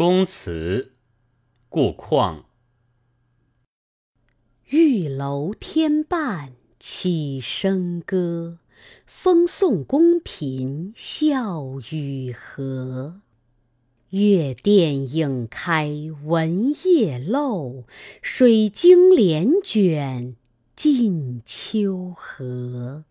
公祠，顾况。玉楼天半起笙歌，风送宫嫔笑语和。月殿影开闻夜漏，水晶帘卷近秋河。